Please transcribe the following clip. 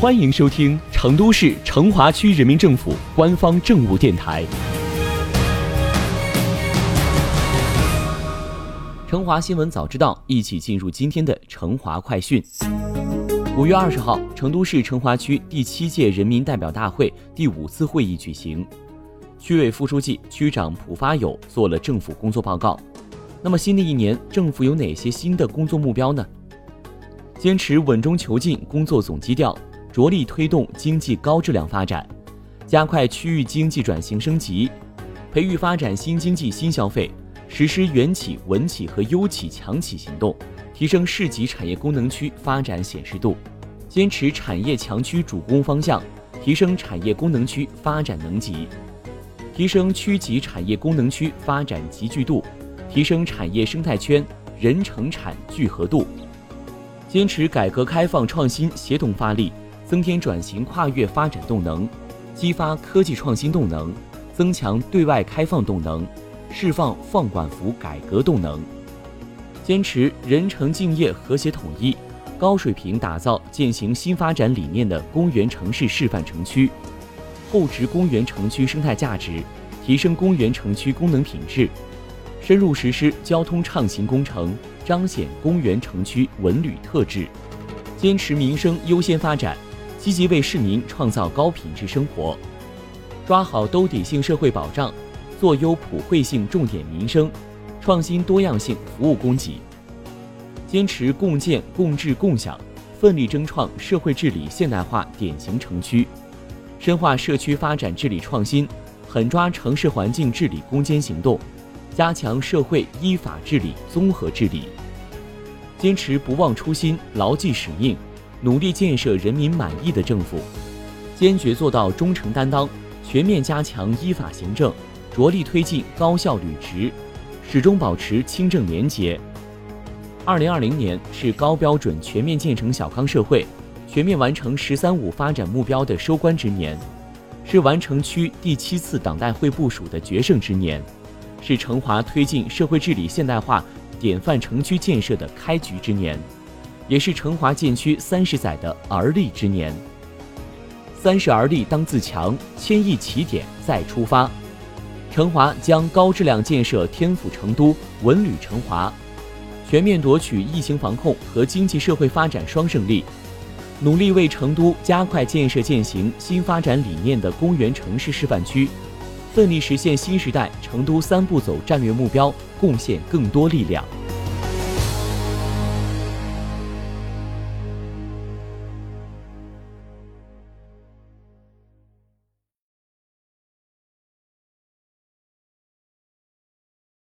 欢迎收听成都市成华区人民政府官方政务电台。成华新闻早知道，一起进入今天的成华快讯。五月二十号，成都市成华区第七届人民代表大会第五次会议举行，区委副书记、区长蒲发友做了政府工作报告。那么，新的一年，政府有哪些新的工作目标呢？坚持稳中求进工作总基调，着力推动经济高质量发展，加快区域经济转型升级，培育发展新经济新消费，实施元企、稳企和优企强企行动。提升市级产业功能区发展显示度，坚持产业强区主攻方向，提升产业功能区发展能级，提升区级产业功能区发展集聚度，提升产业生态圈人成产聚合度，坚持改革开放创新协同发力，增添转型跨越发展动能，激发科技创新动能，增强对外开放动能，释放放管服改革动能。坚持人城敬业、和谐统一，高水平打造践行新发展理念的公园城市示范城区，厚植公园城区生态价值，提升公园城区功能品质，深入实施交通畅行工程，彰显公园城区文旅特质。坚持民生优先发展，积极为市民创造高品质生活，抓好兜底性社会保障，做优普惠性重点民生。创新多样性服务供给，坚持共建共治共享，奋力争创社会治理现代化典型城区，深化社区发展治理创新，狠抓城市环境治理攻坚行动，加强社会依法治理综合治理。坚持不忘初心，牢记使命，努力建设人民满意的政府，坚决做到忠诚担当，全面加强依法行政，着力推进高效履职。始终保持清正廉洁。二零二零年是高标准全面建成小康社会、全面完成“十三五”发展目标的收官之年，是完成区第七次党代会部署的决胜之年，是成华推进社会治理现代化典范城区建设的开局之年，也是成华建区三十载的而立之年。三十而立当自强，千亿起点再出发。成华将高质量建设天府成都、文旅成华，全面夺取疫情防控和经济社会发展双胜利，努力为成都加快建设践行新发展理念的公园城市示范区，奋力实现新时代成都三步走战略目标，贡献更多力量。